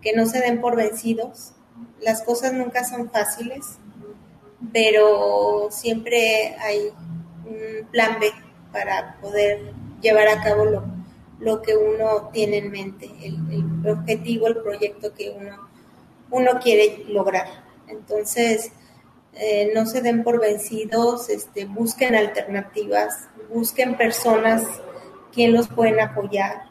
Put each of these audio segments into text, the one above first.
que no se den por vencidos. Las cosas nunca son fáciles, pero siempre hay un plan B para poder llevar a cabo lo, lo que uno tiene en mente, el, el objetivo, el proyecto que uno, uno quiere lograr. Entonces, eh, no se den por vencidos, este, busquen alternativas, busquen personas quien los pueden apoyar,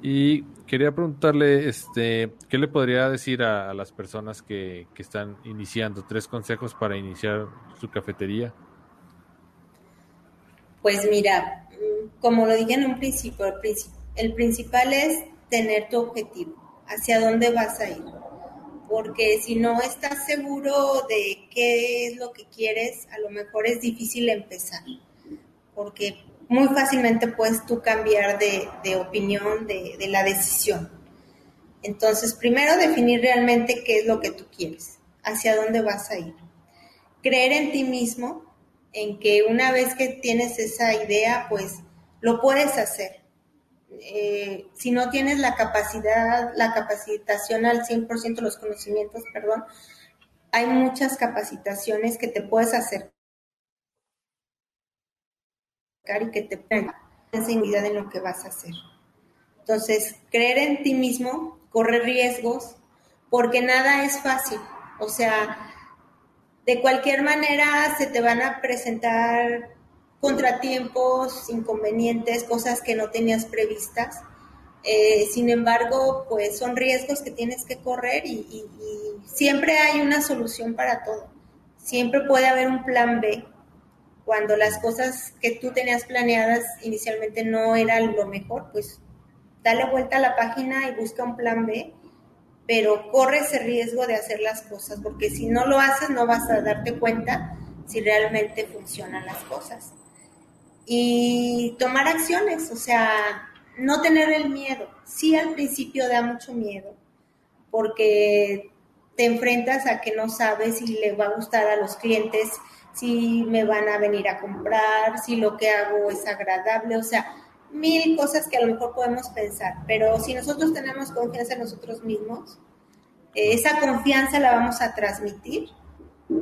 Y quería preguntarle, este, ¿qué le podría decir a, las personas que, están iniciando? Tres consejos para iniciar su cafetería. Pues mira, como lo dije en un principio, el, principal es tener tu objetivo, hacia dónde vas a ir. Porque si no estás seguro de qué es lo que quieres, a lo mejor es difícil empezar. Porque muy fácilmente puedes tú cambiar de, opinión, de, de, la decisión. Entonces, primero definir realmente qué es lo que tú quieres, hacia dónde vas a ir. Creer en ti mismo, en que una vez que tienes esa idea, pues lo puedes hacer. Eh, si no tienes la capacidad, la capacitación al 100%, los conocimientos, perdón, hay muchas capacitaciones que te puedes hacer y que te ponga seguridad en lo que vas a hacer. Entonces, creer en ti mismo, correr riesgos, porque nada es fácil. O sea, de cualquier manera se te van a presentar contratiempos, inconvenientes, cosas que no tenías previstas. Eh, sin embargo, pues son riesgos que tienes que correr y, y siempre hay una solución para todo. Siempre puede haber un plan B cuando las cosas que tú tenías planeadas inicialmente no eran lo mejor, pues dale vuelta a la página y busca un plan B, pero corre ese riesgo de hacer las cosas, porque si no lo haces no vas a darte cuenta si realmente funcionan las cosas. Y tomar acciones, o sea, no tener el miedo. Sí al principio da mucho miedo, porque te enfrentas a que no sabes si le va a gustar a los clientes, si me van a venir a comprar, si lo que hago es agradable, o sea, mil cosas que a lo mejor podemos pensar, pero si nosotros tenemos confianza en nosotros mismos, eh, esa confianza la vamos a transmitir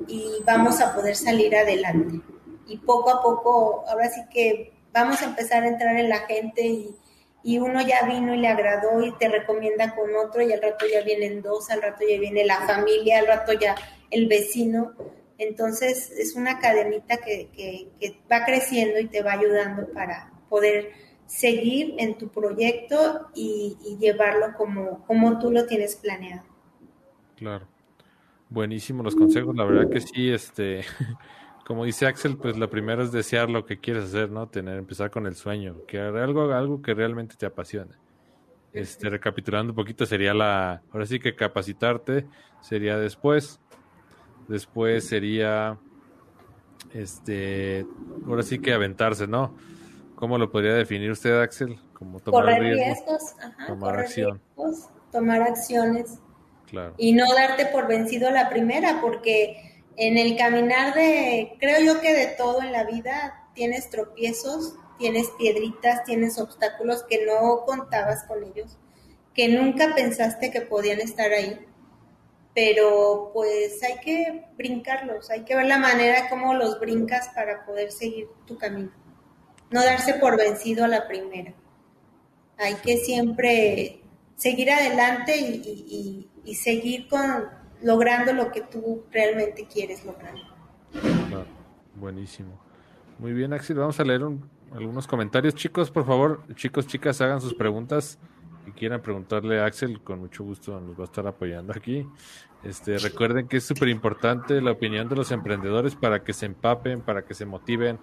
y vamos a poder salir adelante. Y poco a poco, ahora sí que vamos a empezar a entrar en la gente y, y uno ya vino y le agradó y te recomienda con otro y al rato ya vienen dos, al rato ya viene la familia, al rato ya el vecino. Entonces es una cadenita que, va creciendo y te va ayudando para poder seguir en tu proyecto y, llevarlo como, como tú lo tienes planeado. Claro. Buenísimos los consejos, la verdad que sí, este, como dice Axel, pues lo primero es desear lo que quieres hacer, ¿no? Tener, empezar con el sueño, que algo, algo que realmente te apasione. Este, recapitulando un poquito, sería la, ahora sí que capacitarte sería después, Después sería, este, ahora sí que aventarse, ¿no? ¿Cómo lo podría definir usted, Axel? Como tomar Correr riesgos, tomar acción. tomar acciones. Claro. Y no darte por vencido la primera, porque en el caminar de, creo yo que de todo en la vida, tienes tropiezos, tienes piedritas, tienes obstáculos que no contabas con ellos, que nunca pensaste que podían estar ahí pero pues hay que brincarlos, hay que ver la manera como los brincas para poder seguir tu camino. No darse por vencido a la primera. Hay que siempre seguir adelante y, seguir con logrando lo que tú realmente quieres lograr. buenísimo. Muy bien, Axel. Vamos a leer algunos comentarios. Chicos, por favor, chicos, chicas, hagan sus preguntas y quieran preguntarle a Axel, con mucho gusto nos va a estar apoyando aquí. Este, recuerden que es súper importante la opinión de los emprendedores para que se empapen, para que se motiven,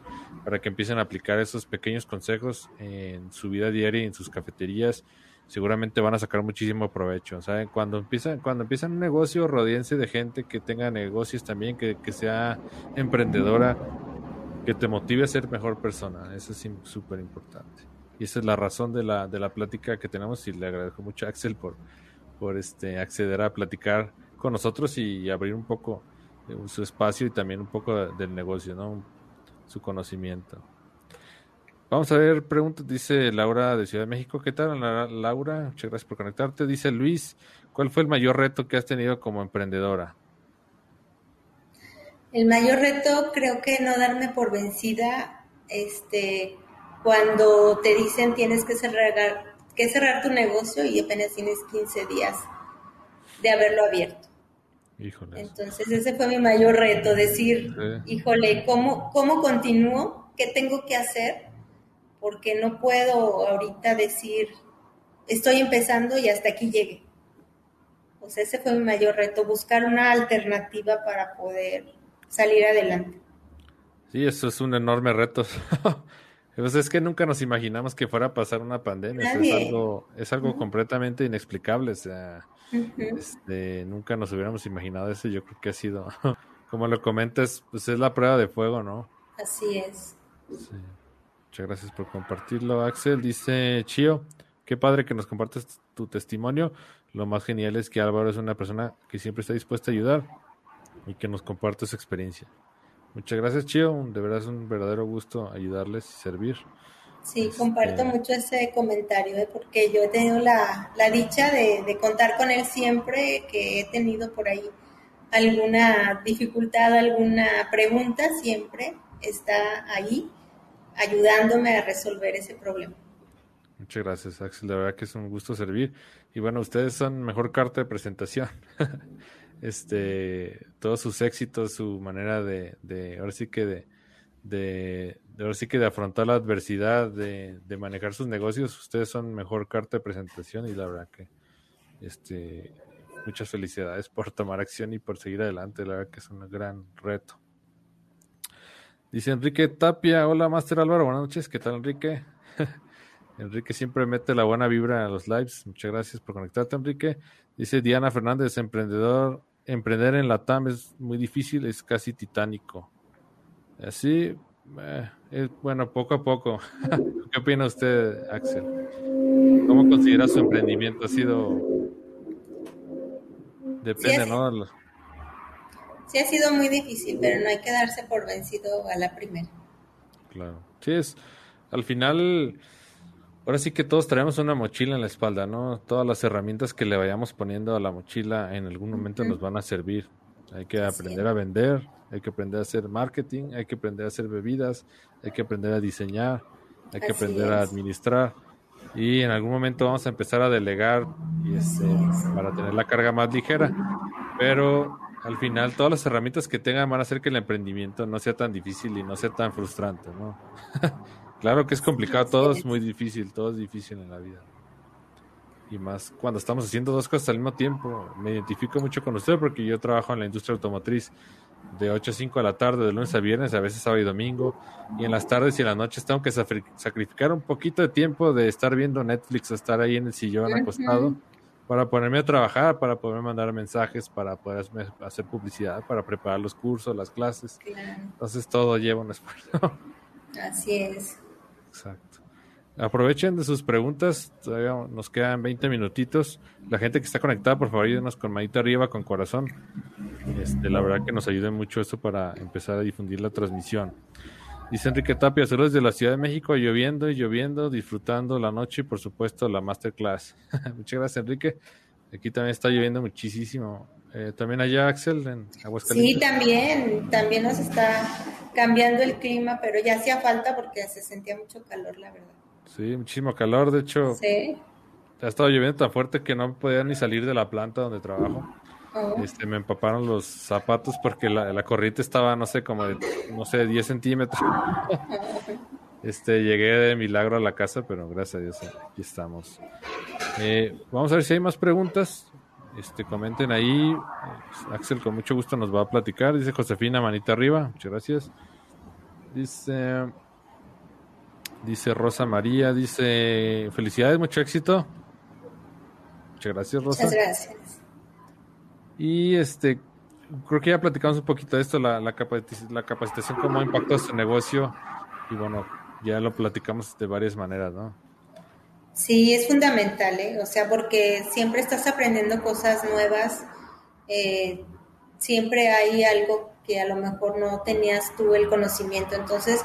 para que empiecen a aplicar esos pequeños consejos en su vida diaria y en sus cafeterías. Seguramente van a sacar muchísimo provecho. ¿saben? Cuando empiezan, cuando empiezan un negocio, rodeense de gente que tenga negocios también, que, que sea emprendedora, que te motive a ser mejor persona. Eso es súper importante. Y esa es la razón de la, de la plática que tenemos y le agradezco mucho a Axel por, por este, acceder a platicar con nosotros y abrir un poco eh, su espacio y también un poco del negocio, ¿no? Su conocimiento. Vamos a ver preguntas, dice Laura de Ciudad de México. ¿Qué tal, Laura? Muchas gracias por conectarte. Dice Luis, ¿cuál fue el mayor reto que has tenido como emprendedora? El mayor reto creo que no darme por vencida, este, cuando te dicen tienes que cerrar, que cerrar tu negocio y apenas tienes 15 días de haberlo abierto. Entonces ese fue mi mayor reto, decir, híjole, ¿cómo, ¿cómo continúo? ¿Qué tengo que hacer? Porque no puedo ahorita decir, estoy empezando y hasta aquí llegué. Pues ese fue mi mayor reto, buscar una alternativa para poder salir adelante. Sí, eso es un enorme reto. pues es que nunca nos imaginamos que fuera a pasar una pandemia. Es algo, es algo completamente inexplicable. O sea, este, nunca nos hubiéramos imaginado eso. Yo creo que ha sido, como lo comentas, pues es la prueba de fuego, ¿no? Así es. Muchas gracias por compartirlo, Axel. Dice Chio, qué padre que nos compartes tu testimonio. Lo más genial es que Álvaro es una persona que siempre está dispuesta a ayudar y que nos comparte su experiencia. Muchas gracias, Chio. De verdad es un verdadero gusto ayudarles y servir. Sí, comparto este, mucho ese comentario, ¿eh? porque yo he tenido la, dicha de, contar con él siempre que he tenido por ahí alguna dificultad, alguna pregunta, siempre está ahí ayudándome a resolver ese problema. Muchas gracias, Axel. De verdad que es un gusto servir. Y bueno, ustedes son mejor carta de presentación. este, todos sus éxitos, su manera de, de ahora sí que de, de, ahora sí que de afrontar la adversidad, de, manejar sus negocios, ustedes son mejor carta de presentación y la verdad que este muchas felicidades por tomar acción y por seguir adelante, la verdad que es un gran reto. Dice Enrique Tapia, hola Master Álvaro, buenas noches, ¿qué tal Enrique? Enrique siempre mete la buena vibra a los lives, muchas gracias por conectarte Enrique. Dice Diana Fernández, emprendedor, emprender en la TAM es muy difícil, es casi titánico. Así, eh, bueno, poco a poco. ¿Qué opina usted, Axel? ¿Cómo considera su emprendimiento? ¿Ha sido... Depende, ¿no? Sí, ha sido muy difícil, pero no hay que darse por vencido a la primera. Claro. Sí, es... Al final... Ahora sí que todos traemos una mochila en la espalda, ¿no? Todas las herramientas que le vayamos poniendo a la mochila en algún momento nos van a servir. Hay que aprender a vender, hay que aprender a hacer marketing, hay que aprender a hacer bebidas, hay que aprender a diseñar, hay que aprender a administrar. Y en algún momento vamos a empezar a delegar y este, para tener la carga más ligera. Pero al final todas las herramientas que tengan van a hacer que el emprendimiento no sea tan difícil y no sea tan frustrante, ¿no? claro que es complicado, todo es muy difícil, todo es difícil en la vida y más cuando estamos haciendo dos cosas al mismo tiempo. Me identifico mucho con usted porque yo trabajo en la industria automotriz de 8 a 5 de la tarde, de lunes a viernes, a veces sábado y domingo, y en las tardes y en las noches tengo que sacrificar un poquito de tiempo de estar viendo Netflix o estar ahí en el sillón acostado para ponerme a trabajar, para poder mandar mensajes, para poder hacer publicidad, para preparar los cursos, las clases. Entonces todo lleva un esfuerzo. Así es. Exacto. Aprovechen de sus preguntas, todavía nos quedan 20 minutitos. La gente que está conectada, por favor, ayúdenos con manito arriba, con corazón. Este, la verdad que nos ayuda mucho eso para empezar a difundir la transmisión. Dice Enrique Tapia, saludos de la Ciudad de México, lloviendo y lloviendo, disfrutando la noche y por supuesto la masterclass. Muchas gracias Enrique. Aquí también está lloviendo muchísimo. Eh, también allá Axel en Aguascalientes. Sí, también, también nos está cambiando el clima, pero ya hacía falta porque se sentía mucho calor, la verdad. Sí, muchísimo calor. De hecho, sí. ha estado lloviendo tan fuerte que no podía ni salir de la planta donde trabajo. Oh. Este, me empaparon los zapatos porque la, corriente estaba, no sé, como de, no sé, 10 centímetros. este, llegué de milagro a la casa, pero gracias a Dios aquí estamos. Eh, vamos a ver si hay más preguntas. Este, comenten ahí. Axel con mucho gusto nos va a platicar. Dice Josefina, manita arriba. Muchas gracias. Dice, dice Rosa María, dice, felicidades, mucho éxito. Muchas gracias, Rosa. Muchas gracias. Y este, creo que ya platicamos un poquito de esto, la, la, la capacitación, cómo ha impactado su negocio. Y bueno, ya lo platicamos de varias maneras, ¿no? Sí, es fundamental, ¿eh? O sea, porque siempre estás aprendiendo cosas nuevas, eh, siempre hay algo que a lo mejor no tenías tú el conocimiento. Entonces,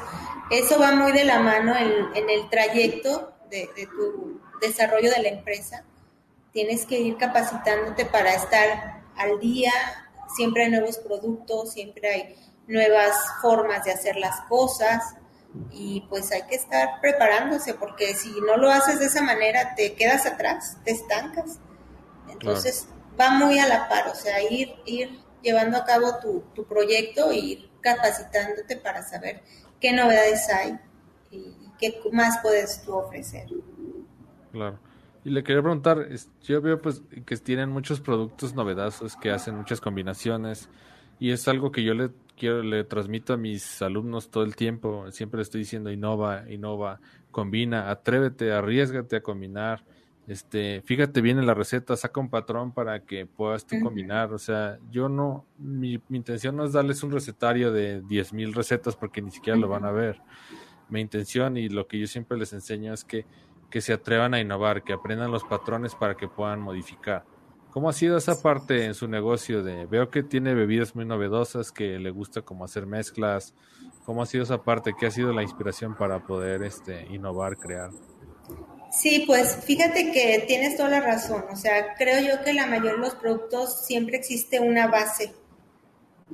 eso va muy de la mano en, el trayecto de, de, tu desarrollo de la empresa. Tienes que ir capacitándote para estar al día, siempre hay nuevos productos, siempre hay nuevas formas de hacer las cosas y pues hay que estar preparándose porque si no lo haces de esa manera te quedas atrás, te estancas. Entonces va muy a la par, o sea, ir, ir llevando a cabo tu, tu proyecto e ir capacitándote para saber qué novedades hay y qué más puedes tú ofrecer. Claro. Y le quería preguntar, yo veo pues que tienen muchos productos novedosos, que hacen muchas combinaciones y es algo que yo le quiero le transmito a mis alumnos todo el tiempo, siempre le estoy diciendo innova, innova, combina, atrévete, arriesgate a combinar. Este, fíjate bien en la receta, saca un patrón para que puedas tú combinar. O sea, yo no, mi, intención no es darles un recetario de 10.000 recetas porque ni siquiera lo van a ver. Mi intención y lo que yo siempre les enseño es que, que se atrevan a innovar, que aprendan los patrones para que puedan modificar. ¿Cómo ha sido esa parte en su negocio de veo que tiene bebidas muy novedosas, que le gusta como hacer mezclas? ¿Cómo ha sido esa parte? ¿Qué ha sido la inspiración para poder este innovar, crear? Sí, pues fíjate que tienes toda la razón. O sea, creo yo que la mayoría de los productos siempre existe una base.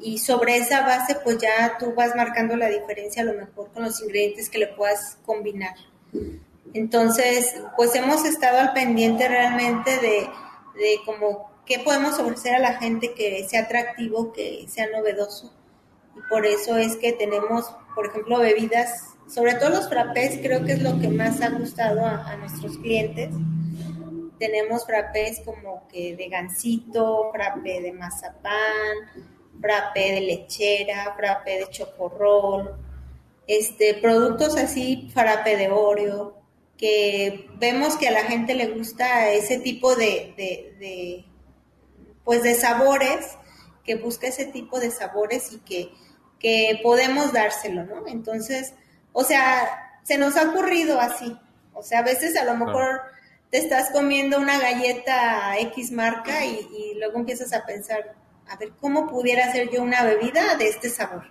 Y sobre esa base, pues ya tú vas marcando la diferencia a lo mejor con los ingredientes que le puedas combinar. Entonces, pues hemos estado al pendiente realmente de, de como qué podemos ofrecer a la gente que sea atractivo, que sea novedoso. Y por eso es que tenemos, por ejemplo, bebidas sobre todo los frappés creo que es lo que más ha gustado a, nuestros clientes. Tenemos frappés como que de gansito, frappé de mazapán, frappé de lechera, frappé de chocorrol, este, productos así, frappé de Oreo, que vemos que a la gente le gusta ese tipo de, de, de pues de sabores, que busca ese tipo de sabores y que, que podemos dárselo, ¿no? Entonces, o sea, se nos ha ocurrido así. O sea, a veces a lo mejor te estás comiendo una galleta X marca y, luego empiezas a pensar, a ver, ¿cómo pudiera hacer yo una bebida de este sabor?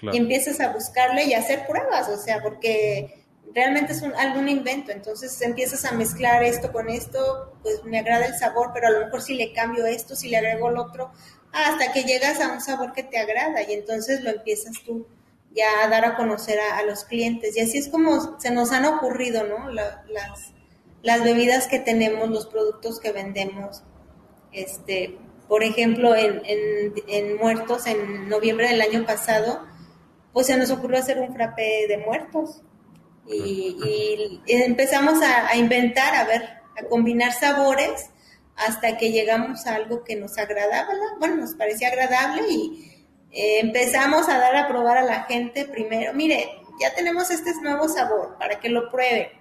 Y empiezas a buscarle y a hacer pruebas, o sea, porque realmente es un, algún invento, entonces empiezas a mezclar esto con esto, pues me agrada el sabor, pero a lo mejor si le cambio esto, si le agrego el otro, hasta que llegas a un sabor que te agrada y entonces lo empiezas tú ya dar a conocer a, los clientes. Y así es como se nos han ocurrido, ¿no? las, bebidas que tenemos, los productos que vendemos. Este, por ejemplo, en, en, Muertos, en noviembre del año pasado, pues se nos ocurrió hacer un frappé de muertos. Y, empezamos a, a, inventar, a ver, a combinar sabores hasta que llegamos a algo que nos agradaba, bueno, nos parecía agradable y, eh, empezamos a dar a probar a la gente primero, mire, ya tenemos este nuevo sabor para que lo pruebe.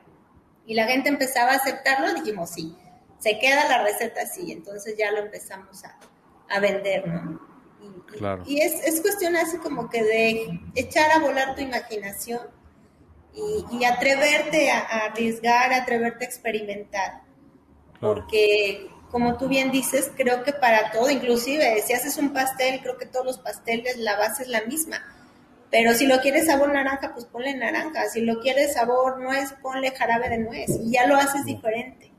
Y la gente empezaba a aceptarlo, dijimos, sí, se queda la receta así, entonces ya lo empezamos a, a vender, ¿no? Y, claro. y es, es, cuestión así como que de echar a volar tu imaginación y, y atreverte a, a, arriesgar, atreverte a experimentar. Porque como tú bien dices, creo que para todo, inclusive si haces un pastel, creo que todos los pasteles la base es la misma. Pero si lo quieres sabor naranja, pues ponle naranja. Si lo quieres sabor nuez, ponle jarabe de nuez. Y ya lo haces diferente.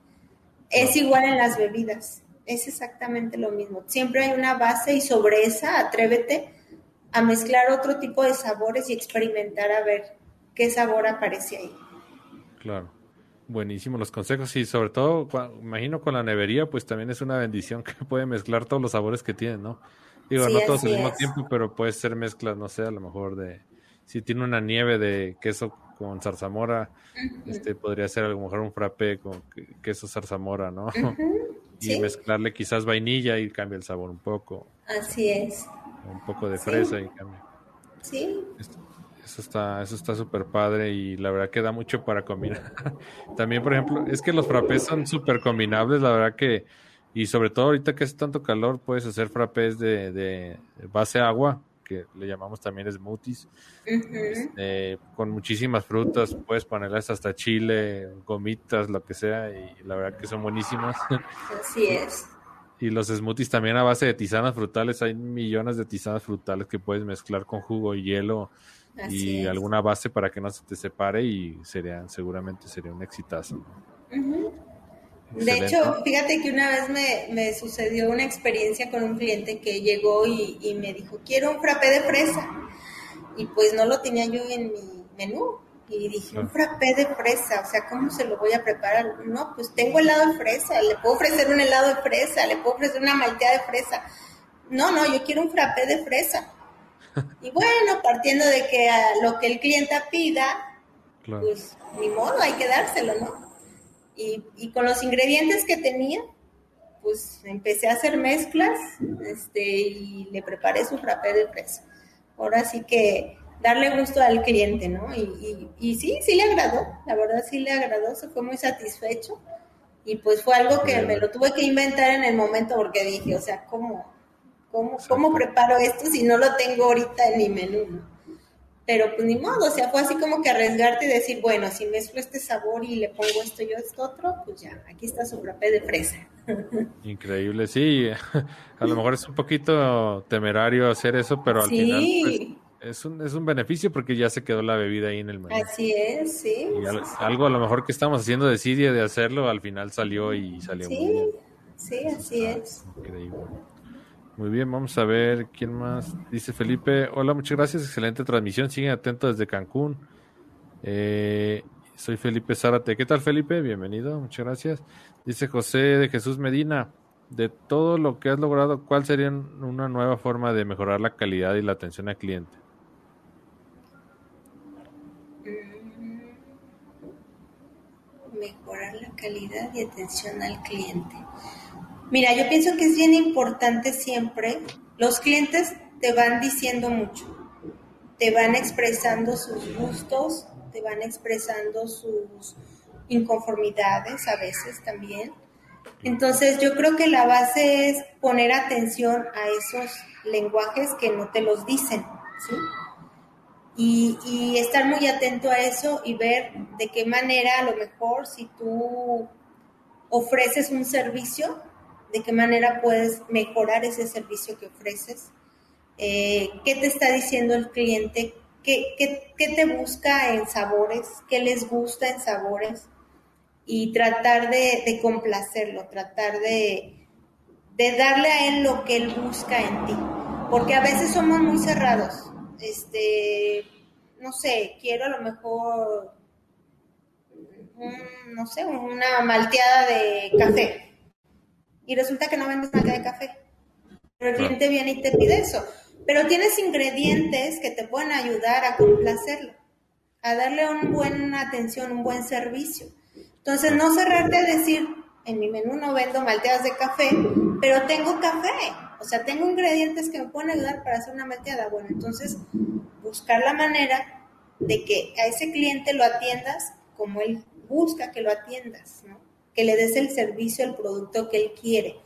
Es igual en las bebidas. Es exactamente lo mismo. Siempre hay una base y sobre esa atrévete a mezclar otro tipo de sabores y experimentar a ver qué sabor aparece ahí. Claro. Buenísimo los consejos y sobre todo, imagino con la nevería, pues también es una bendición que puede mezclar todos los sabores que tiene, ¿no? Digo, no todos al mismo tiempo, pero puede ser mezclas, no sé, a lo mejor de, si tiene una nieve de queso con zarzamora, este podría ser a lo mejor un frappé con queso zarzamora, ¿no? y mezclarle quizás vainilla y cambia el sabor un poco. Así es. Un poco de fresa y cambia. Sí. Eso está, eso está súper padre y la verdad que da mucho para combinar. También, por ejemplo, es que los frappés son súper combinables, la verdad que, y sobre todo ahorita que hace tanto calor, puedes hacer frappés de, de base agua, que le llamamos también smoothies, este, con muchísimas frutas, puedes ponerles hasta chile, gomitas, lo que sea, y la verdad que son buenísimas. Así es. Y los smoothies también a base de tisanas frutales, hay millones de tisanas frutales que puedes mezclar con jugo y hielo y alguna base para que no se te separe y sería, seguramente sería un exitazo. De hecho, fíjate que una vez me, me, sucedió una experiencia con un cliente que llegó y, y, me dijo, quiero un frappé de fresa. Y pues no lo tenía yo en mi menú. Y dije, un frappé de fresa, o sea, ¿cómo se lo voy a preparar? No, pues tengo helado de fresa, le puedo ofrecer un helado de fresa, le puedo ofrecer una malteada de fresa. No, no, yo quiero un frappé de fresa. Y bueno, partiendo de que a lo que el cliente pida, pues ni modo, hay que dárselo, ¿no? Y, y, con los ingredientes que tenía, pues empecé a hacer mezclas este, y le preparé su frappé de fresa. Ahora sí que darle gusto al cliente, ¿no? Y, y, y, sí, sí le agradó, la verdad sí le agradó, se fue muy satisfecho. Y pues fue algo que me lo tuve que inventar en el momento porque dije, o sea, ¿cómo, ¿Cómo, ¿Cómo preparo esto si no lo tengo ahorita en mi menú? Pero pues ni modo, o sea, fue así como que arriesgarte y decir, bueno, si mezclo este sabor y le pongo esto y esto otro, pues ya, aquí está su frappé de fresa. Increíble, sí. A lo mejor es un poquito temerario hacer eso, pero al final pues, es, un, es un beneficio porque ya se quedó la bebida ahí en el menú. Así es, sí. algo a lo mejor que estamos haciendo decidia de hacerlo, al final salió y salió muy bien. Sí, así es. Increíble. Muy bien, vamos a ver quién más. Dice Felipe, hola, muchas gracias, excelente transmisión, siguen atentos desde Cancún. Eh, soy Felipe Zárate. ¿Qué tal Felipe? Bienvenido, muchas gracias. Dice José de Jesús Medina, de todo lo que has logrado, ¿cuál sería una nueva forma de mejorar la calidad y la atención al cliente? Mejorar la calidad y atención al cliente. Mira, yo pienso que es bien importante siempre, los clientes te van diciendo mucho, te van expresando sus gustos, te van expresando sus inconformidades a veces también. Entonces yo creo que la base es poner atención a esos lenguajes que no te los dicen, ¿sí? Y, y, estar muy atento a eso y ver de qué manera a lo mejor si tú ofreces un servicio, de qué manera puedes mejorar ese servicio que ofreces, eh, qué te está diciendo el cliente, ¿Qué, te busca en sabores, qué les gusta en sabores y tratar de, complacerlo, tratar de, de, darle a él lo que él busca en ti, porque a veces somos muy cerrados, este, no sé, quiero a lo mejor, no sé, una malteada de café y resulta que no vendes nada de café. Pero el cliente viene y te pide eso. Pero tienes ingredientes que te pueden ayudar a complacerlo, a darle una buena atención, un buen servicio. Entonces, no cerrarte a decir, en mi menú no vendo malteadas de café, pero tengo café. O sea, tengo ingredientes que me pueden ayudar para hacer una malteada. Bueno, entonces, buscar la manera de que a ese cliente lo atiendas como él busca que lo atiendas, ¿no? Que le des el servicio, el producto que él quiere.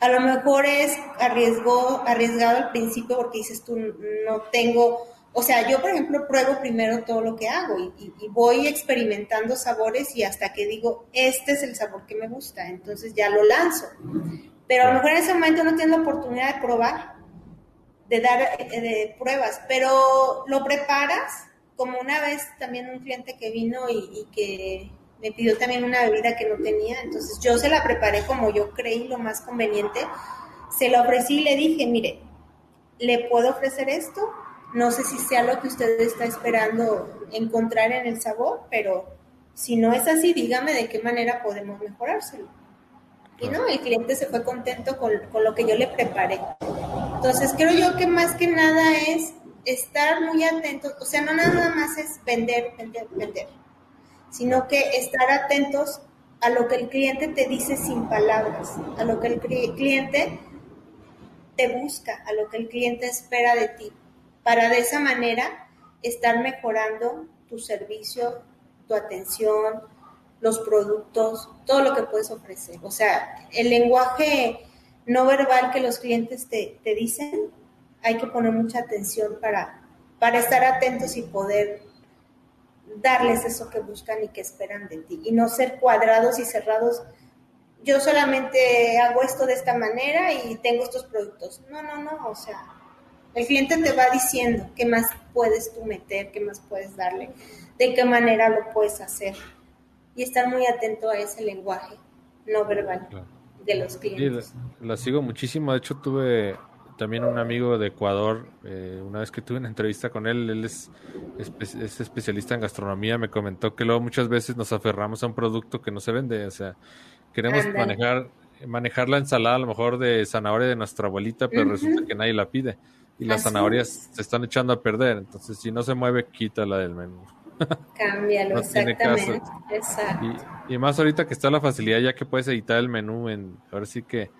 A lo mejor es arriesgó, arriesgado al principio porque dices tú, no tengo, o sea, yo por ejemplo pruebo primero todo lo que hago y, voy experimentando sabores y hasta que digo, este es el sabor que me gusta, entonces ya lo lanzo. Pero a lo mejor en ese momento no tienes la oportunidad de probar, de dar eh, de pruebas, pero lo preparas como una vez también un cliente que vino y que me pidió también una bebida que no tenía, entonces yo se la preparé como yo creí lo más conveniente, se la ofrecí y le dije, mire, le puedo ofrecer esto, no sé si sea lo que usted está esperando encontrar en el sabor, pero si no es así, dígame de qué manera podemos mejorárselo. Y no, el cliente se fue contento con, con lo que yo le preparé. Entonces creo yo que más que nada es estar muy atentos, o sea, no nada más es vender, vender, vender, sino que estar atentos a lo que el cliente te dice sin palabras, a lo que el cliente te busca, a lo que el cliente espera de ti, para de esa manera estar mejorando tu servicio, tu atención, los productos, todo lo que puedes ofrecer. O sea, el lenguaje no verbal que los clientes te, te dicen, hay que poner mucha atención para, para estar atentos y poder darles eso que buscan y que esperan de ti. Y no ser cuadrados y cerrados. Yo solamente hago esto de esta manera y tengo estos productos. No, no, no. O sea, el cliente te va diciendo qué más puedes tú meter, qué más puedes darle, de qué manera lo puedes hacer. Y estar muy atento a ese lenguaje no verbal de los clientes. la, sigo muchísimo. De hecho, tuve también un amigo de Ecuador, eh, una vez que tuve una entrevista con él, él es, es, especialista en gastronomía, me comentó que luego muchas veces nos aferramos a un producto que no se vende, o sea, queremos manejar manejar la ensalada a lo mejor de zanahoria de nuestra abuelita, pero resulta que nadie la pide y las zanahorias se están echando a perder, entonces si no se mueve, quítala del menú. Cámbialo, exactamente. Exacto. Y, y, más ahorita que está la facilidad ya que puedes editar el menú en, ahora sí que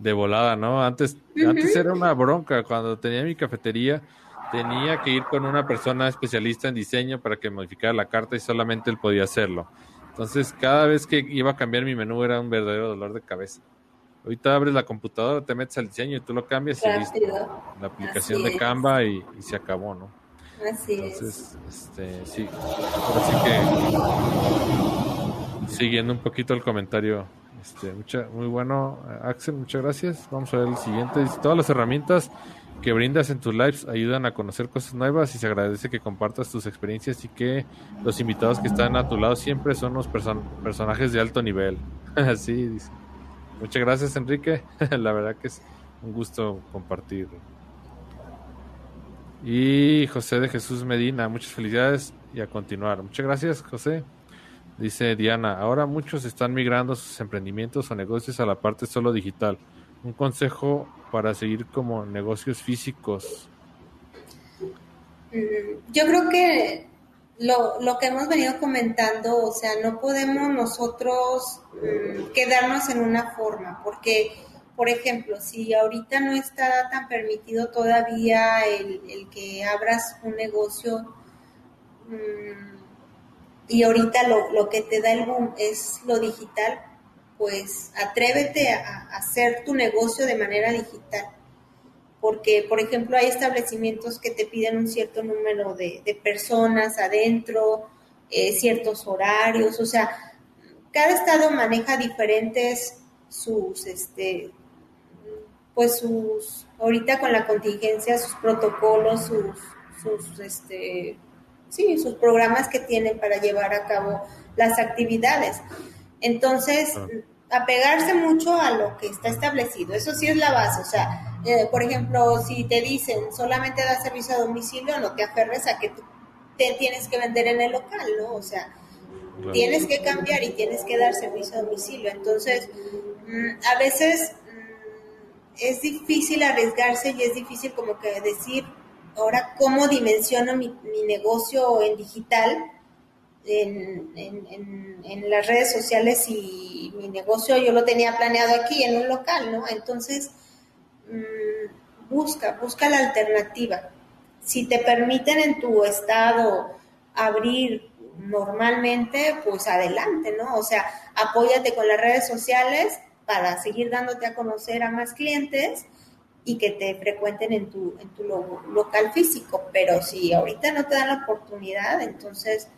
de volada, ¿no? Antes, antes era una bronca. Cuando tenía mi cafetería, tenía que ir con una persona especialista en diseño para que modificara la carta y solamente él podía hacerlo. Entonces, cada vez que iba a cambiar mi menú era un verdadero dolor de cabeza. Ahorita abres la computadora, te metes al diseño y tú lo cambias y listo. La aplicación de Canva y, se acabó, ¿no? Así Entonces, este, sí. Así que, siguiendo un poquito el comentario este, mucha, muy bueno, Axel, muchas gracias. Vamos a ver el siguiente. Todas las herramientas que brindas en tus lives ayudan a conocer cosas nuevas y se agradece que compartas tus experiencias y que los invitados que están a tu lado siempre son los personajes de alto nivel. Así dice. Muchas gracias, Enrique. La verdad que es un gusto compartir. Y José de Jesús Medina, muchas felicidades y a continuar. Muchas gracias, José. Dice Diana, ahora muchos están migrando sus emprendimientos o negocios a la parte solo digital. Un consejo para seguir como negocios físicos. Mm, yo creo que lo, lo que hemos venido comentando, o sea, no podemos nosotros mm, quedarnos en una forma, porque, por ejemplo, si ahorita no está tan permitido todavía el, el que abras un negocio, mmm, y ahorita lo, lo, que te da el boom es lo digital, pues atrévete a, hacer tu negocio de manera digital. Porque, por ejemplo, hay establecimientos que te piden un cierto número de, personas adentro, eh, ciertos horarios, o sea, cada estado maneja diferentes sus, este, pues sus, ahorita con la contingencia, sus protocolos, sus, sus, este, sí, sus programas que tienen para llevar a cabo las actividades. Entonces, apegarse mucho a lo que está establecido, eso sí es la base, o sea, eh, por ejemplo, si te dicen solamente da servicio a domicilio, no te aferres a que tú te tienes que vender en el local, ¿no? O sea, tienes que cambiar y tienes que dar servicio a domicilio. Entonces, mm, a veces mm, es difícil arriesgarse y es difícil como que decir, ahora cómo dimensiono mi, negocio en digital, en, las redes sociales y mi negocio yo lo tenía planeado aquí en un local, ¿no? Entonces, mm, busca, busca la alternativa. Si te permiten en tu estado abrir normalmente, pues adelante, ¿no? O sea, apóyate con las redes sociales para seguir dándote a conocer a más clientes y que te frecuenten en tu, en tu local físico. Pero si ahorita no te dan la oportunidad, entonces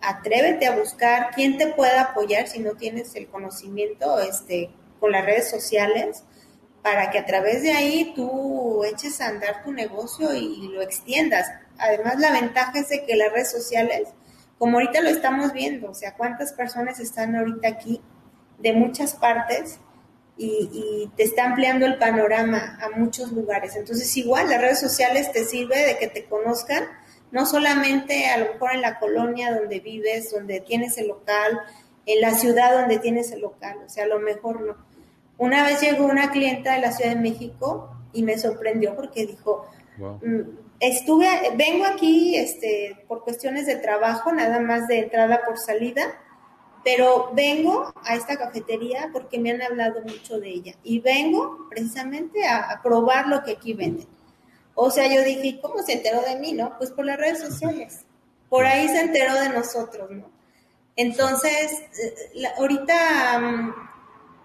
atrévete a buscar quién te pueda apoyar si no tienes el conocimiento este, con las redes sociales para que a través de ahí tú eches a andar tu negocio y, lo extiendas. Además, la ventaja es de que las redes sociales, como ahorita lo estamos viendo, o sea, cuántas personas están ahorita aquí de muchas partes y, te está ampliando el panorama a muchos lugares. Entonces, igual las redes sociales te sirve de que te conozcan, no solamente a lo mejor en la colonia donde vives, donde tienes el local, en la ciudad donde tienes el local, o sea, a lo mejor no. Una vez llegó una clienta de la Ciudad de México y me sorprendió porque dijo, mm, estuve, vengo aquí este, por cuestiones de trabajo, nada más de entrada por salida, pero vengo a esta cafetería porque me han hablado mucho de ella y vengo precisamente a, probar lo que aquí venden. O sea, yo dije, ¿cómo se enteró de mí, no? Pues por las redes sociales. Por ahí se enteró de nosotros, ¿no? Entonces, eh, ahorita mm,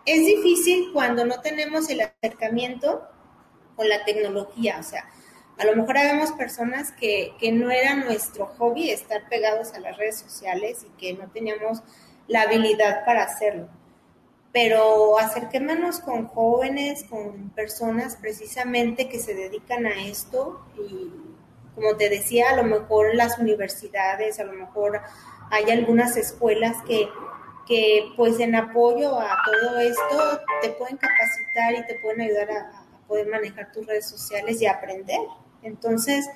es difícil cuando no tenemos el acercamiento con la tecnología, o sea, a lo mejor habemos personas que, que no era nuestro hobby estar pegados a las redes sociales y que no teníamos la habilidad para hacerlo. Pero acerquémonos con jóvenes, con personas precisamente que se dedican a esto y como te decía, a lo mejor las universidades, a lo mejor hay algunas escuelas que, que pues en apoyo a todo esto te pueden capacitar y te pueden ayudar a, a poder manejar tus redes sociales y aprender. Entonces,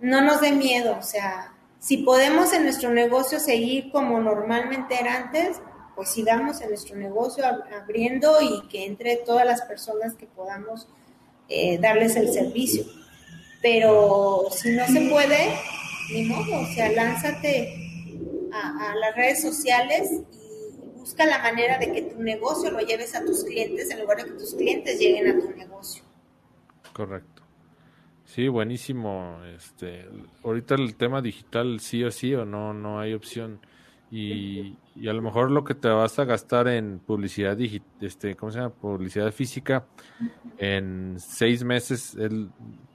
no nos dé miedo, o sea, si podemos en nuestro negocio seguir como normalmente era antes, pues sigamos en nuestro negocio abriendo y que entre todas las personas que podamos eh, darles el servicio. Pero si no se puede, ni modo, o sea, lánzate a, a las redes sociales y busca la manera de que tu negocio lo lleves a tus clientes en lugar de que tus clientes lleguen a tu negocio. Correcto. Sí, buenísimo. Este, ahorita el tema digital sí o sí o no, no hay opción. Y, y a lo mejor lo que te vas a gastar en publicidad este, ¿cómo se llama? Publicidad física, en seis meses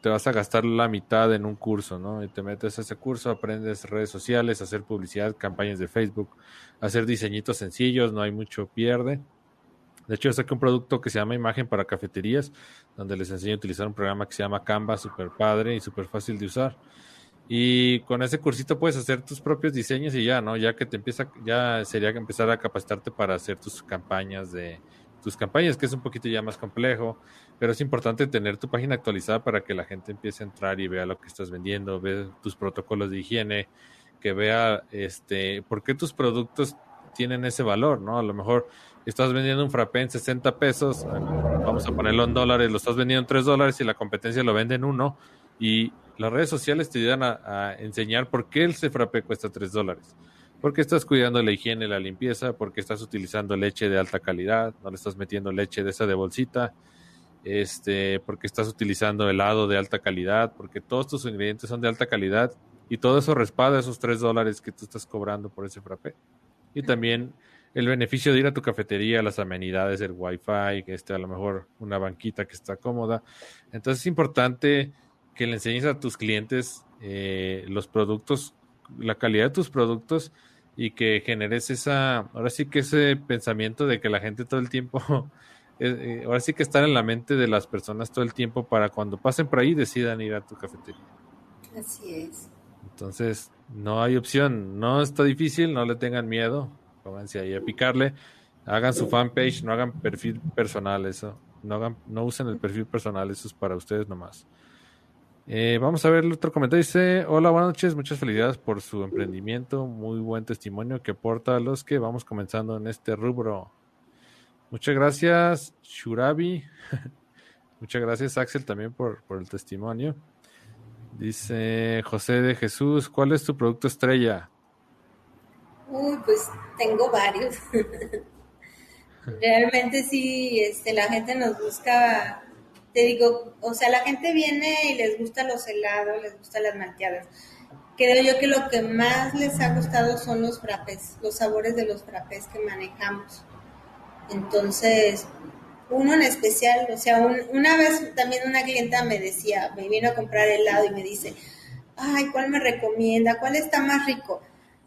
te vas a gastar la mitad en un curso, ¿no? Y te metes a ese curso, aprendes redes sociales, hacer publicidad, campañas de Facebook, hacer diseñitos sencillos, no hay mucho pierde. De hecho, yo saqué un producto que se llama Imagen para Cafeterías, donde les enseño a utilizar un programa que se llama Canva, súper padre y súper fácil de usar. Y con ese cursito puedes hacer tus propios diseños y ya, ¿no? Ya que te empieza, ya sería empezar a capacitarte para hacer tus campañas de tus campañas, que es un poquito ya más complejo, pero es importante tener tu página actualizada para que la gente empiece a entrar y vea lo que estás vendiendo, vea tus protocolos de higiene, que vea este por qué tus productos tienen ese valor, ¿no? A lo mejor estás vendiendo un frappé en 60 pesos, vamos a ponerlo en dólares, lo estás vendiendo en 3 dólares y la competencia lo vende en 1 y las redes sociales te ayudan a, enseñar por qué ese frappé cuesta 3 dólares. Porque estás cuidando la higiene la limpieza, porque estás utilizando leche de alta calidad, no le estás metiendo leche de esa de bolsita, este, porque estás utilizando helado de alta calidad, porque todos tus ingredientes son de alta calidad y todo eso respalda esos 3 dólares que tú estás cobrando por ese frappé. Y también el beneficio de ir a tu cafetería, las amenidades, el wifi, que esté a lo mejor una banquita que está cómoda. Entonces es importante que le enseñes a tus clientes eh, los productos, la calidad de tus productos y que generes esa, ahora sí que ese pensamiento de que la gente todo el tiempo, eh, eh, ahora sí que estar en la mente de las personas todo el tiempo para cuando pasen por ahí decidan ir a tu cafetería. Así es. Entonces, no hay opción, no está difícil, no le tengan miedo, Pónganse ahí a picarle. Hagan su fanpage, no hagan perfil personal, eso. No, hagan, no usen el perfil personal, eso es para ustedes nomás. Eh, vamos a ver el otro comentario. Dice: Hola, buenas noches, muchas felicidades por su emprendimiento. Muy buen testimonio que aporta a los que vamos comenzando en este rubro. Muchas gracias, Shurabi. muchas gracias, Axel, también por, por el testimonio. Dice José de Jesús: ¿Cuál es tu producto estrella? Uy, pues tengo varios. Realmente sí, este, la gente nos busca, te digo, o sea, la gente viene y les gustan los helados, les gustan las malteadas. Creo yo que lo que más les ha gustado son los frappés, los sabores de los frappés que manejamos. Entonces, uno en especial, o sea, una vez también una clienta me decía, me vino a comprar helado y me dice, ay, ¿cuál me recomienda? ¿Cuál está más rico?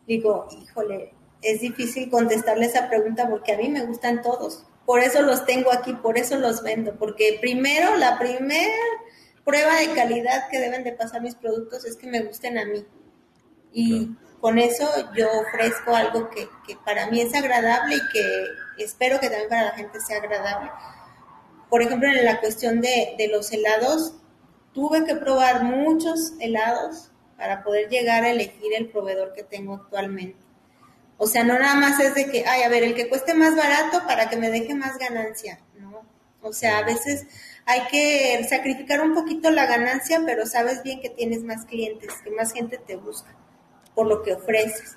digo, híjole, es difícil contestarle esa pregunta porque a mí me gustan todos. Por eso los tengo aquí, por eso los vendo, porque primero, la primera prueba de calidad que deben de pasar mis productos es que me gusten a mí. Y con eso yo ofrezco algo que, para mí es agradable y que espero que también para la gente sea agradable. Por ejemplo, en la cuestión de, de los helados, tuve que probar muchos helados para poder llegar a elegir el proveedor que tengo actualmente. O sea, no nada más es de que, ay, a ver, el que cueste más barato para que me deje más ganancia, ¿no? O sea, a veces hay que sacrificar un poquito la ganancia, pero sabes bien que tienes más clientes, que más gente te busca por lo que ofreces.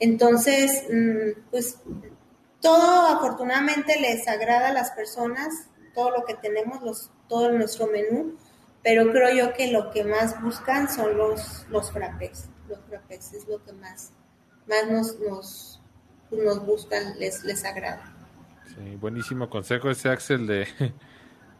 Entonces, mm, pues todo afortunadamente les agrada a las personas, todo lo que tenemos, los, todo nuestro menú, pero creo yo que lo que más buscan son los, los frappés. Los frappés es lo que más, más nos, nos, nos buscan, les, les agrada. Sí, buenísimo consejo ese Axel de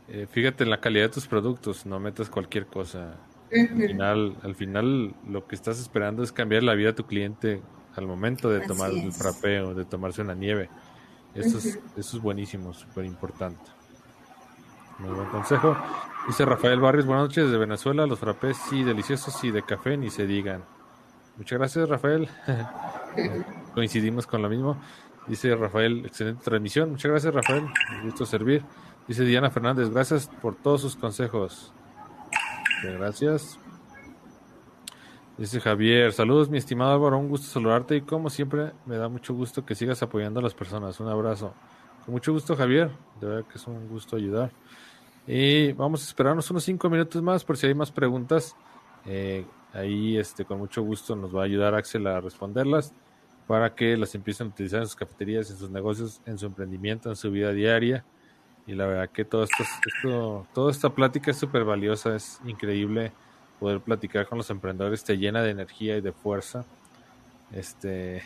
eh, fíjate en la calidad de tus productos, no metas cualquier cosa. Al final, al final lo que estás esperando es cambiar la vida de tu cliente al momento de tomar el frappé o de tomarse una nieve. Eso, es, eso es buenísimo, súper importante. Muy buen consejo. Dice Rafael Barrios, buenas noches desde Venezuela. Los frappés sí deliciosos y de café ni se digan. Muchas gracias, Rafael. Coincidimos con lo mismo. Dice Rafael, excelente transmisión. Muchas gracias, Rafael. Un gusto servir. Dice Diana Fernández, gracias por todos sus consejos. gracias. Dice Javier, saludos mi estimado Álvaro, un gusto saludarte y como siempre me da mucho gusto que sigas apoyando a las personas. Un abrazo. Con mucho gusto Javier, de verdad que es un gusto ayudar. Y vamos a esperarnos unos cinco minutos más por si hay más preguntas. Eh, ahí este, con mucho gusto nos va a ayudar Axel a responderlas para que las empiecen a utilizar en sus cafeterías, en sus negocios, en su emprendimiento, en su vida diaria. Y la verdad que todo esto, esto toda esta plática es súper valiosa, es increíble poder platicar con los emprendedores te llena de energía y de fuerza. Este,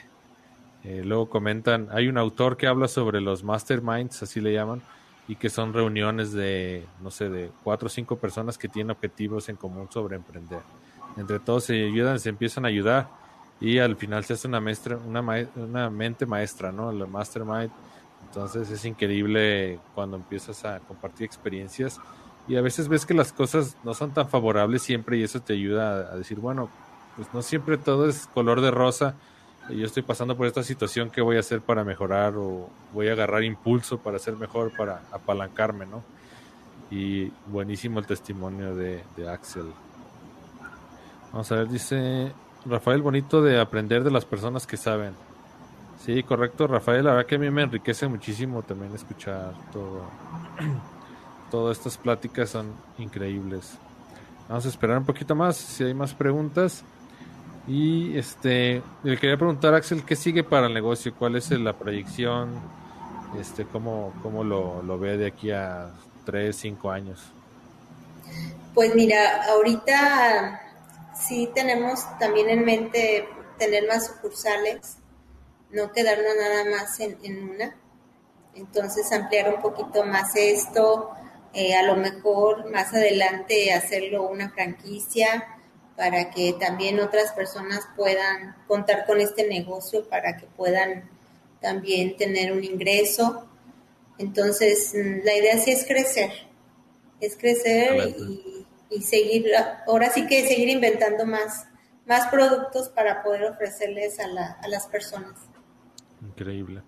eh, luego comentan, hay un autor que habla sobre los masterminds, así le llaman, y que son reuniones de, no sé, de cuatro o cinco personas que tienen objetivos en común sobre emprender. Entre todos se ayudan, se empiezan a ayudar y al final se hace una, maestra, una, una mente maestra, ¿no? El mastermind. Entonces es increíble cuando empiezas a compartir experiencias y a veces ves que las cosas no son tan favorables siempre y eso te ayuda a, decir, bueno, pues no siempre todo es color de rosa. Y yo estoy pasando por esta situación, ¿qué voy a hacer para mejorar? O voy a agarrar impulso para ser mejor, para apalancarme, ¿no? Y buenísimo el testimonio de, Axel. Vamos a ver, dice Rafael Bonito de aprender de las personas que saben. Sí, correcto, Rafael. La verdad que a mí me enriquece muchísimo también escuchar todo todas estas pláticas son increíbles. Vamos a esperar un poquito más si hay más preguntas. Y este, le quería preguntar, Axel, ¿qué sigue para el negocio? ¿Cuál es la proyección? Este, ¿Cómo, cómo lo, lo ve de aquí a 3, 5 años? Pues mira, ahorita sí tenemos también en mente tener más sucursales, no quedarnos nada más en una. Entonces ampliar un poquito más esto, eh, a lo mejor más adelante hacerlo una franquicia para que también otras personas puedan contar con este negocio para que puedan también tener un ingreso. Entonces, mm, la idea sí es crecer, es crecer y, y, seguir, ahora sí que seguir inventando más, más productos para poder ofrecerles a, la, a las personas. Increíble.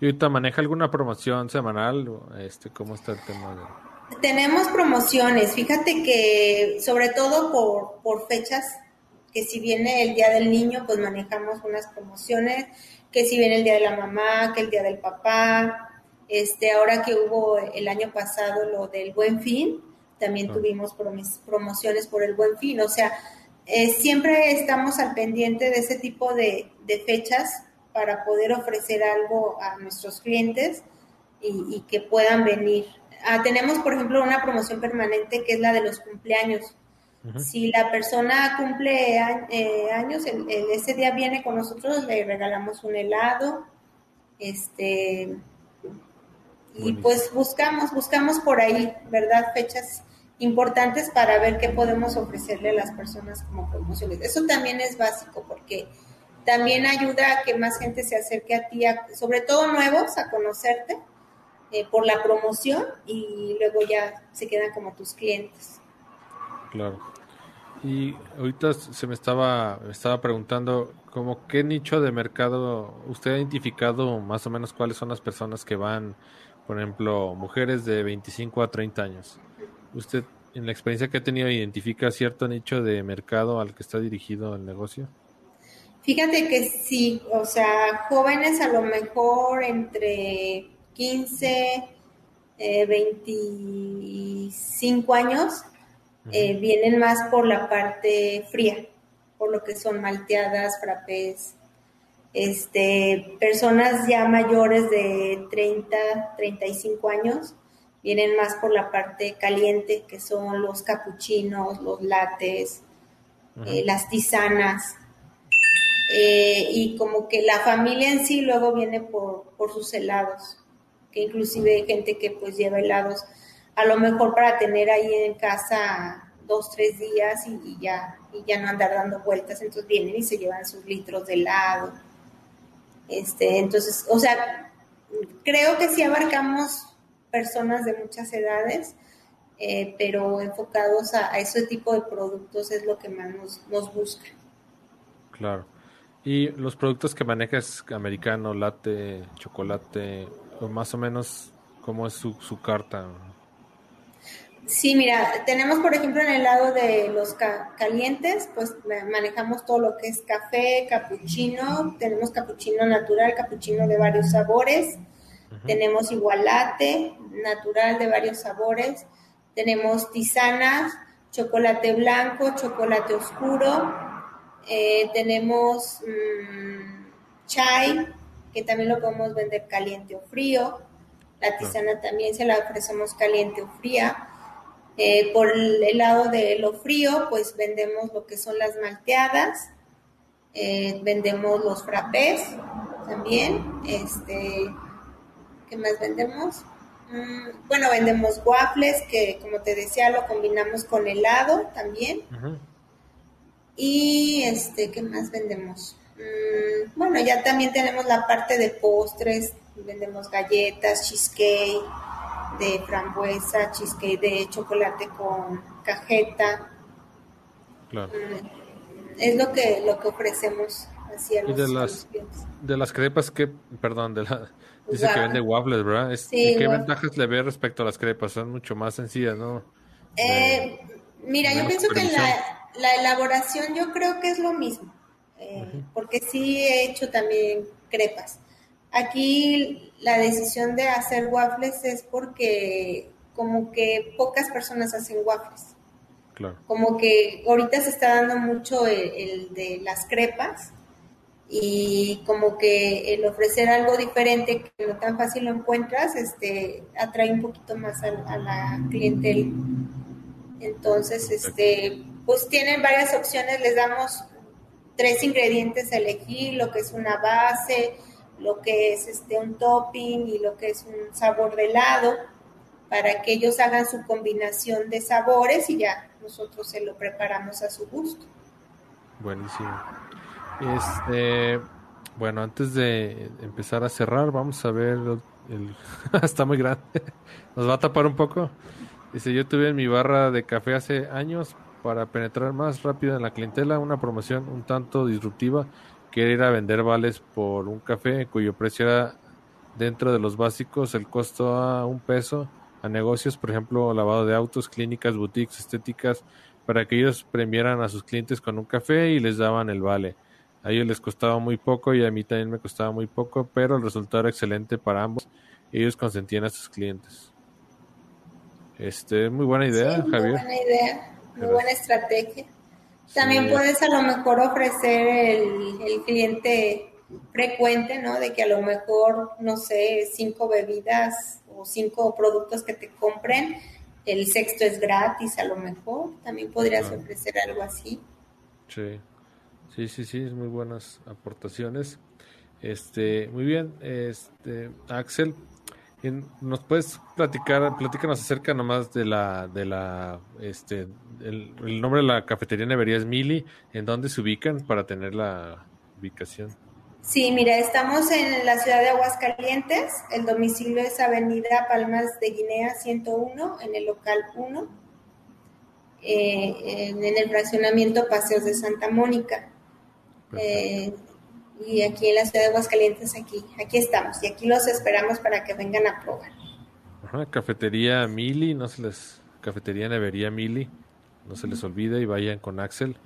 ¿Y ahorita maneja alguna promoción semanal? Este, ¿Cómo está el tema de...? Tenemos promociones, fíjate que sobre todo por, por fechas, que si viene el Día del Niño, pues manejamos unas promociones, que si viene el Día de la Mamá, que el Día del Papá, este, ahora que hubo el año pasado lo del Buen Fin, también ah. tuvimos promociones por el Buen Fin, o sea, eh, siempre estamos al pendiente de ese tipo de, de, fechas para poder ofrecer algo a nuestros clientes y, y que puedan venir Ah, tenemos, por ejemplo, una promoción permanente que es la de los cumpleaños. Si la persona cumple eh, años, ese día viene con nosotros, le regalamos un helado, este, y pues buscamos, buscamos por ahí, ¿verdad? Fechas importantes para ver qué podemos ofrecerle a las personas como promociones. Eso también es básico porque también ayuda a que más gente se acerque a ti, sobre todo nuevos, a conocerte eh, por la promoción y luego ya se quedan como tus clientes. Claro. Y ahorita se me estaba, estaba preguntando, como qué nicho de mercado usted ha identificado más o menos cuáles son las personas que van, por ejemplo, mujeres de 25 a 30 años. ¿Usted, en la experiencia que ha tenido, identifica cierto nicho de mercado al que está dirigido el negocio? Fíjate que sí, o sea, jóvenes a lo mejor entre 15 25 eh, años, eh, vienen más por la parte fría, por lo que son malteadas, frappés. Este, personas ya mayores de 30, 35 años vienen más por la parte caliente, que son los capuchinos, los lates, eh, las tisanas. y como que la familia en sí luego viene por, por sus helados que inclusive hay gente que pues lleva helados, a lo mejor para tener ahí en casa dos, tres días y, ya, y ya no andar dando vueltas, entonces vienen y se llevan sus litros de helado. Este, entonces, o sea, creo que sí abarcamos personas de muchas edades, eh, pero enfocados a, ese tipo de productos es lo que más nos, nos busca. Claro. ¿Y los productos que manejas, americano, latte, chocolate, más o menos cómo es su, su carta. Sí, mira, tenemos por ejemplo en el lado de los calientes, pues manejamos todo lo que es café, capuchino, tenemos capuchino natural, capuchino de varios sabores, tenemos igualate natural de varios sabores, tenemos tisanas, chocolate blanco, chocolate oscuro, eh, tenemos mmm, chai, que también lo podemos vender caliente o frío. La tisana también se la ofrecemos caliente o fría. Eh, por el lado de lo frío, pues vendemos lo que son las malteadas, eh, vendemos los frappés también. Este, ¿Qué más vendemos? Mm, bueno, vendemos waffles, que como te decía, lo combinamos con helado también. Y este, ¿qué más vendemos? Bueno, ya también tenemos la parte de postres, vendemos galletas, cheesecake de frambuesa, cheesecake de chocolate con cajeta. Claro. Mm, es lo que lo que ofrecemos así a los, y de las de las crepas que perdón de la dice que vende waffles verdad qué ventajas le ve respecto a las crepas son mucho más sencillas no eh, mira yo pienso que la, la elaboración yo creo que es lo mismo eh, porque sí he hecho también crepas. Aquí la decisión de hacer waffles es porque como que pocas personas hacen waffles. Como que ahorita se está dando mucho el, de las crepas y como que el ofrecer algo diferente que no tan fácil lo encuentras, este, atrae un poquito más a, a la clientela. Entonces, este, pues tienen varias opciones, les damos tres ingredientes elegir, lo que es una base, lo que es este un topping y lo que es un sabor de helado, para que ellos hagan su combinación de sabores y ya nosotros se lo preparamos a su gusto. Buenísimo. Este, bueno, antes de empezar a cerrar, vamos a ver el, está muy grande. Nos va a tapar un poco. Dice, yo tuve en mi barra de café hace años, para penetrar más rápido en la clientela, una promoción un tanto disruptiva que era ir a vender vales por un café cuyo precio era dentro de los básicos, el costo a un peso, a negocios, por ejemplo, lavado de autos, clínicas, boutiques, estéticas, para que ellos premiaran a sus clientes con un café y les daban el vale. A ellos les costaba muy poco y a mí también me costaba muy poco, pero el resultado era excelente para ambos. Ellos consentían a sus clientes. Este, muy buena idea, muy Javier. Buena idea muy buena estrategia. También puedes a lo mejor ofrecer el, el, cliente frecuente, ¿no? De que a lo mejor, no sé, cinco bebidas o cinco productos que te compren, el sexto es gratis a lo mejor. También podrías ofrecer algo así. Sí, sí, sí, sí, es muy buenas aportaciones. Este, muy bien, este, Axel, ¿Nos puedes platicar, platícanos acerca nomás de la, de la, este, el, nombre de la cafetería Nevería es Mili, ¿en dónde se ubican para tener la ubicación? Sí, mira, estamos en la ciudad de Aguascalientes, el domicilio es Avenida Palmas de Guinea 101, en el local 1, eh, en, el fraccionamiento Paseos de Santa Mónica y aquí en la ciudad de Aguascalientes, aquí, aquí estamos y aquí los esperamos para que vengan a probar. Ajá, cafetería Mili, no se les, cafetería Nevería Mili, no se les olvide y vayan con Axel.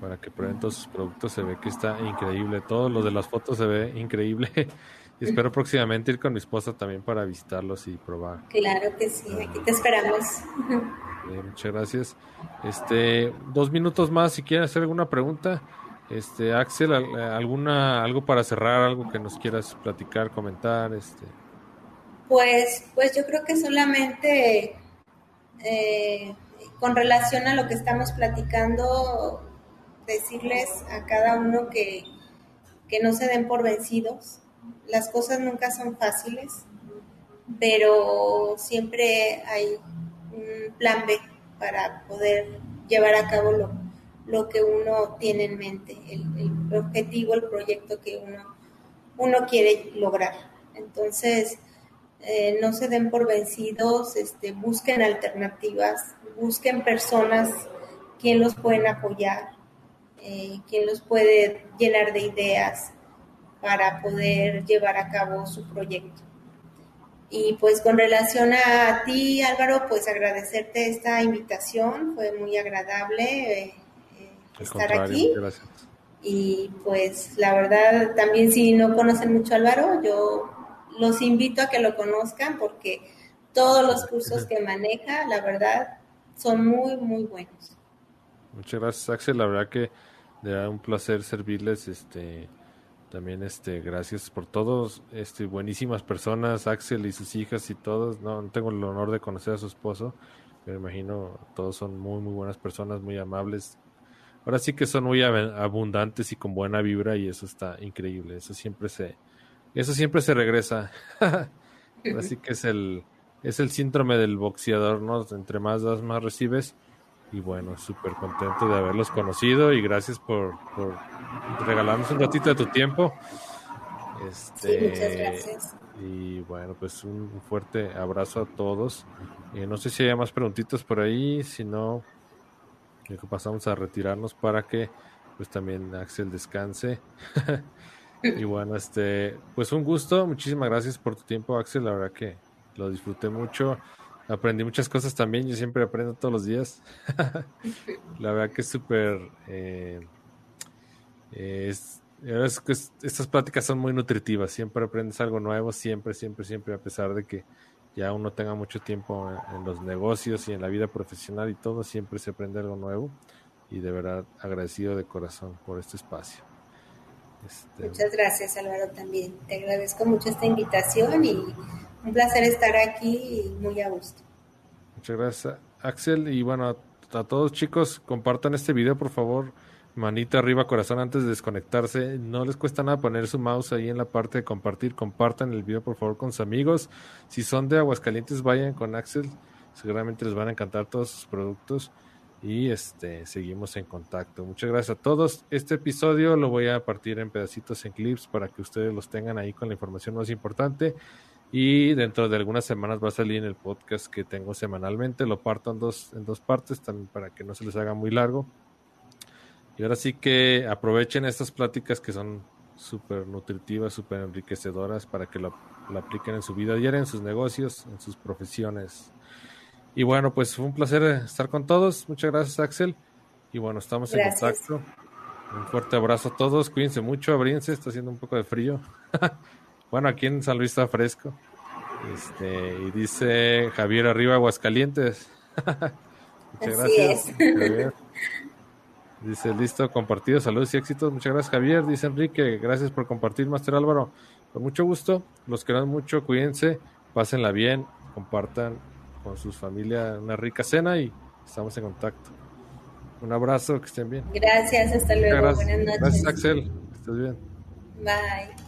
para que prueben todos sus productos. Se ve que está increíble. Todo lo de las fotos se ve increíble. y espero próximamente ir con mi esposa también para visitarlos y probar. Claro que sí, aquí te esperamos. muchas gracias. Este, dos minutos más si quieren hacer alguna pregunta. Este, Axel, alguna, algo para cerrar, algo que nos quieras platicar, comentar, este. Pues, pues yo creo que solamente eh, con relación a lo que estamos platicando, decirles a cada uno que, que no se den por vencidos. Las cosas nunca son fáciles, pero siempre hay un plan B para poder llevar a cabo lo, lo que uno tiene en mente, el, objetivo, el proyecto que uno, uno quiere lograr. Entonces, eh, no se den por vencidos, este, busquen alternativas, busquen personas quien los pueden apoyar, eh, los puede llenar de ideas para poder llevar a cabo su proyecto. Y pues con relación a ti, Álvaro, pues agradecerte esta invitación, fue muy agradable eh, estar aquí. Y pues la verdad, también si no conocen mucho a Álvaro, yo los invito a que lo conozcan porque todos los cursos que maneja, la verdad, son muy, muy buenos. Muchas gracias, Axel. La verdad que de un placer servirles. Este, también, este, gracias por todos. Este, buenísimas personas, Axel y sus hijas y todos. No, no tengo el honor de conocer a su esposo, pero imagino todos son muy, muy buenas personas, muy amables. Ahora sí que son muy abundantes y con buena vibra y eso está increíble. Eso siempre se, eso siempre se regresa. Así que es el, es el síndrome del boxeador, ¿no? Entre más das, más recibes. Y bueno, súper contento de haberlos conocido y gracias por, por, regalarnos un ratito de tu tiempo. Este, sí, muchas gracias. Y bueno, pues un fuerte abrazo a todos. Eh, no sé si hay más preguntitas por ahí, si no, pasamos a retirarnos para que pues también Axel descanse. y bueno, este, pues un gusto, muchísimas gracias por tu tiempo, Axel, la verdad que lo disfruté mucho. Aprendí muchas cosas también, yo siempre aprendo todos los días. la verdad que es súper... Eh, es, que estas pláticas son muy nutritivas, siempre aprendes algo nuevo, siempre, siempre, siempre, a pesar de que ya uno tenga mucho tiempo en, los negocios y en la vida profesional y todo, siempre se aprende algo nuevo y de verdad agradecido de corazón por este espacio. Este, Muchas gracias Álvaro también, te agradezco mucho esta invitación y un placer estar aquí y muy a gusto. Muchas gracias Axel y bueno, a todos chicos, compartan este video por favor manita arriba, corazón antes de desconectarse. No les cuesta nada poner su mouse ahí en la parte de compartir. Compartan el video por favor con sus amigos. Si son de Aguascalientes, vayan con Axel. Seguramente les van a encantar todos sus productos. Y este seguimos en contacto. Muchas gracias a todos. Este episodio lo voy a partir en pedacitos en clips para que ustedes los tengan ahí con la información más importante. Y dentro de algunas semanas va a salir en el podcast que tengo semanalmente. Lo parto en dos, en dos partes también para que no se les haga muy largo. Y ahora sí que aprovechen estas pláticas que son súper nutritivas, súper enriquecedoras para que lo, apliquen en su vida diaria, en sus negocios, en sus profesiones. Y bueno, pues fue un placer estar con todos. Muchas gracias, Axel. Y bueno, estamos en contacto. Un fuerte abrazo a todos. Cuídense mucho, abríense. Está haciendo un poco de frío. bueno, aquí en San Luis está fresco. Este, y dice Javier arriba, Aguascalientes. Muchas gracias. Dice, listo, compartido, saludos y éxitos. Muchas gracias, Javier. Dice Enrique, gracias por compartir, Master Álvaro. Con mucho gusto, los queremos mucho, cuídense, pásenla bien, compartan con sus familias una rica cena y estamos en contacto. Un abrazo, que estén bien. Gracias, hasta luego. Buenas noches. Gracias, Axel. Que estés bien. Bye.